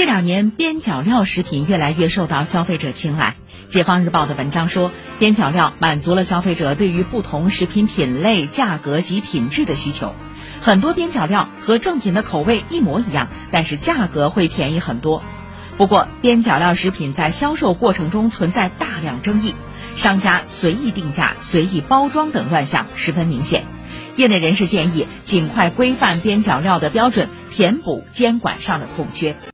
这两年边角料食品越来越受到消费者青睐。解放日报的文章说边角料满足了消费者对于不同食品品类价格及品质的需求。很多边角料和正品的口味一模一样但是价格会便宜很多。不过边角料食品在销售过程中存在大量争议商家随意定价随意包装等乱象十分明显。业内人士建议尽快规范边角料的标准填补监管上的空缺。